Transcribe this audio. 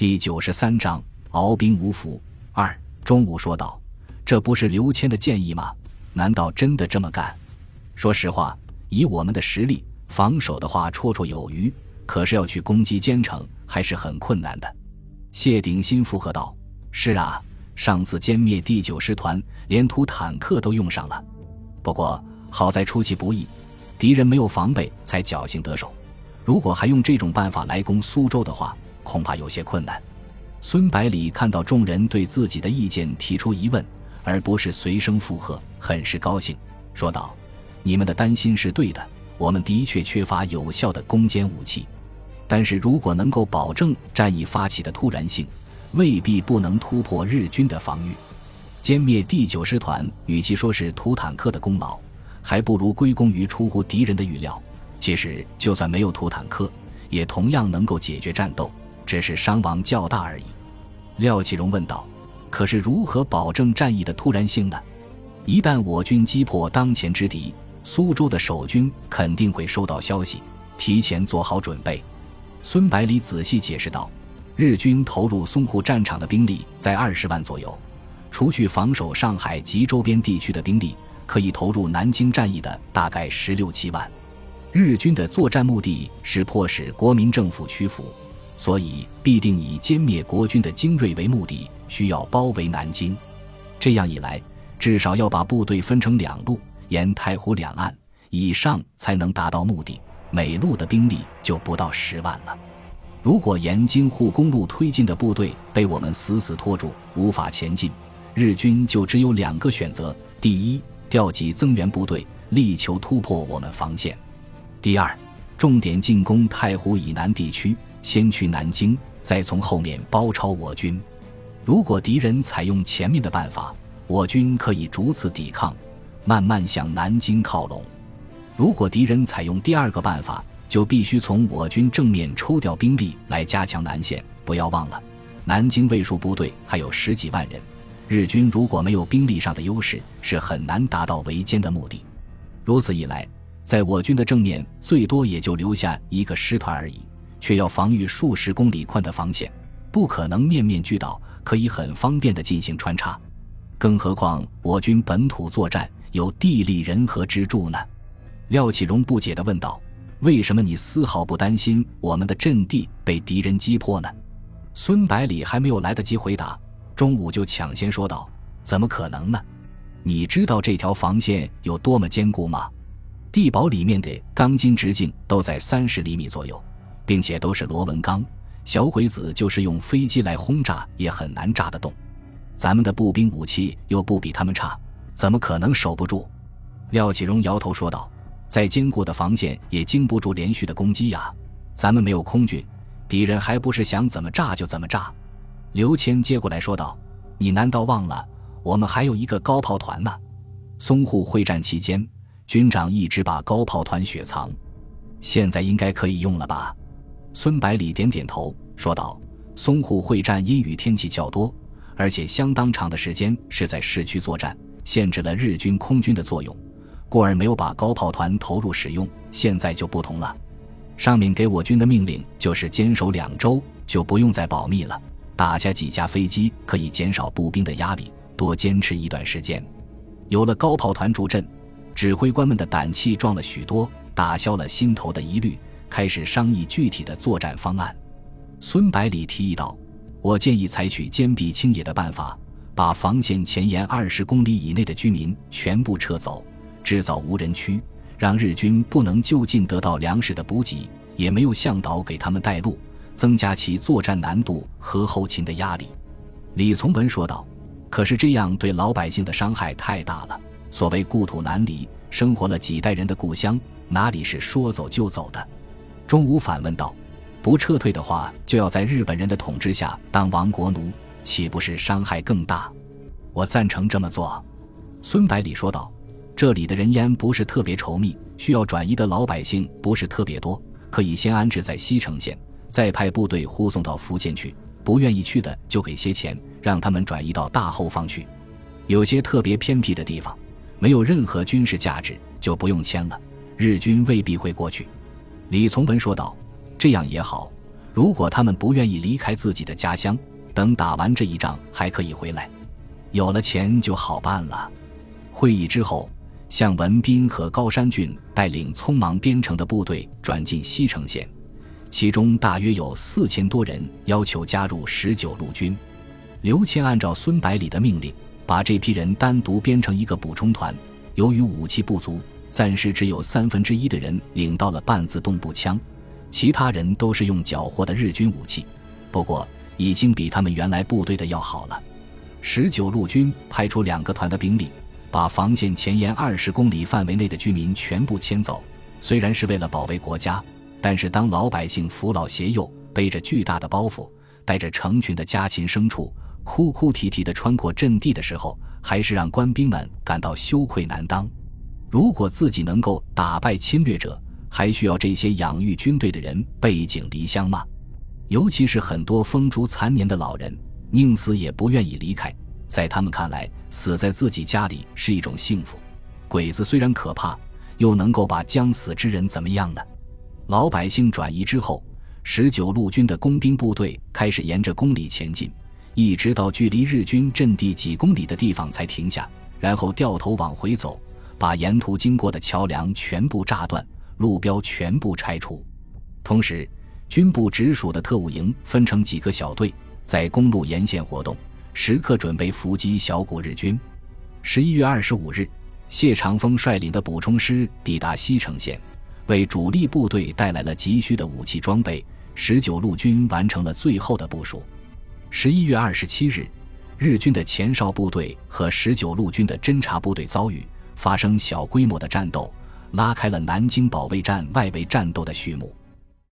第九十三章敖兵无福二。中午说道：“这不是刘谦的建议吗？难道真的这么干？说实话，以我们的实力，防守的话绰绰有余，可是要去攻击坚城，还是很困难的。”谢鼎新附和道：“是啊，上次歼灭第九师团，连土坦克都用上了。不过好在出其不意，敌人没有防备，才侥幸得手。如果还用这种办法来攻苏州的话，恐怕有些困难。”孙百里看到众人对自己的意见提出疑问，而不是随声附和，很是高兴，说道：“你们的担心是对的，我们的确缺乏有效的攻坚武器。”但是如果能够保证战役发起的突然性，未必不能突破日军的防御。歼灭第九师团，与其说是土坦克的功劳，还不如归功于出乎敌人的预料。其实，就算没有土坦克，也同样能够解决战斗，只是伤亡较大而已。廖启荣问道：“可是如何保证战役的突然性呢？一旦我军击破当前之敌，苏州的守军肯定会收到消息，提前做好准备。”孙百里仔细解释道：“日军投入淞沪战场的兵力在二十万左右，除去防守上海及周边地区的兵力，可以投入南京战役的大概十六七万。日军的作战目的是迫使国民政府屈服，所以必定以歼灭国军的精锐为目的，需要包围南京。这样一来，至少要把部队分成两路，沿太湖两岸以上，才能达到目的。”每路的兵力就不到十万了。如果沿京沪公路推进的部队被我们死死拖住，无法前进，日军就只有两个选择：第一，调集增援部队，力求突破我们防线；第二，重点进攻太湖以南地区，先去南京，再从后面包抄我军。如果敌人采用前面的办法，我军可以逐次抵抗，慢慢向南京靠拢。如果敌人采用第二个办法，就必须从我军正面抽调兵力来加强南线。不要忘了，南京卫戍部队还有十几万人，日军如果没有兵力上的优势，是很难达到围歼的目的。如此一来，在我军的正面最多也就留下一个师团而已，却要防御数十公里宽的防线，不可能面面俱到，可以很方便地进行穿插。更何况我军本土作战有地利人和之助呢？廖启荣不解地问道：“为什么你丝毫不担心我们的阵地被敌人击破呢？”孙百里还没有来得及回答，钟武就抢先说道：“怎么可能呢？你知道这条防线有多么坚固吗？地堡里面的钢筋直径都在三十厘米左右，并且都是螺纹钢，小鬼子就是用飞机来轰炸也很难炸得动。咱们的步兵武器又不比他们差，怎么可能守不住？”廖启荣摇头说道。再坚固的防线也经不住连续的攻击呀！咱们没有空军，敌人还不是想怎么炸就怎么炸？刘谦接过来说道：“你难道忘了我们还有一个高炮团呢？淞沪会战期间，军长一直把高炮团雪藏，现在应该可以用了吧？”孙百里点点头说道：“淞沪会战阴雨天气较多，而且相当长的时间是在市区作战，限制了日军空军的作用。”故而没有把高炮团投入使用，现在就不同了。上面给我军的命令就是坚守两周，就不用再保密了。打下几架飞机可以减少步兵的压力，多坚持一段时间。有了高炮团助阵，指挥官们的胆气壮了许多，打消了心头的疑虑，开始商议具体的作战方案。孙百里提议道：“我建议采取坚壁清野的办法，把防线前沿二十公里以内的居民全部撤走。”制造无人区，让日军不能就近得到粮食的补给，也没有向导给他们带路，增加其作战难度和后勤的压力。李从文说道：“可是这样对老百姓的伤害太大了。所谓故土难离，生活了几代人的故乡，哪里是说走就走的？”钟武反问道：“不撤退的话，就要在日本人的统治下当亡国奴，岂不是伤害更大？”我赞成这么做。”孙百里说道。这里的人烟不是特别稠密，需要转移的老百姓不是特别多，可以先安置在西城县，再派部队护送到福建去。不愿意去的就给些钱，让他们转移到大后方去。有些特别偏僻的地方，没有任何军事价值，就不用签了。日军未必会过去。李从文说道：“这样也好，如果他们不愿意离开自己的家乡，等打完这一仗还可以回来，有了钱就好办了。会议之后，向文斌和高山俊带领匆忙编成的部队转进西城县，其中大约有四千多人要求加入十九路军。刘谦按照孙百里的命令，把这批人单独编成一个补充团。由于武器不足，暂时只有三分之一的人领到了半自动步枪，其他人都是用缴获的日军武器。不过，已经比他们原来部队的要好了。十九路军派出两个团的兵力，把防线前沿二十公里范围内的居民全部迁走。虽然是为了保卫国家，但是当老百姓扶老携幼，背着巨大的包袱，带着成群的家禽牲畜。哭哭啼啼地穿过阵地的时候，还是让官兵们感到羞愧难当。如果自己能够打败侵略者，还需要这些养育军队的人背井离乡吗？尤其是很多风烛残年的老人，宁死也不愿意离开。在他们看来，死在自己家里是一种幸福。鬼子虽然可怕，又能够把将死之人怎么样呢？老百姓转移之后，十九路军的工兵部队开始沿着公里前进。一直到距离日军阵地几公里的地方才停下，然后掉头往回走，把沿途经过的桥梁全部炸断，路标全部拆除。同时，军部直属的特务营分成几个小队，在公路沿线活动，时刻准备伏击小股日军。十一月二十五日，谢长风率领的补充师抵达西城县，为主力部队带来了急需的武器装备。十九路军完成了最后的部署。十一月二十七日，日军的前哨部队和十九路军的侦察部队遭遇，发生小规模的战斗，拉开了南京保卫战外围战斗的序幕。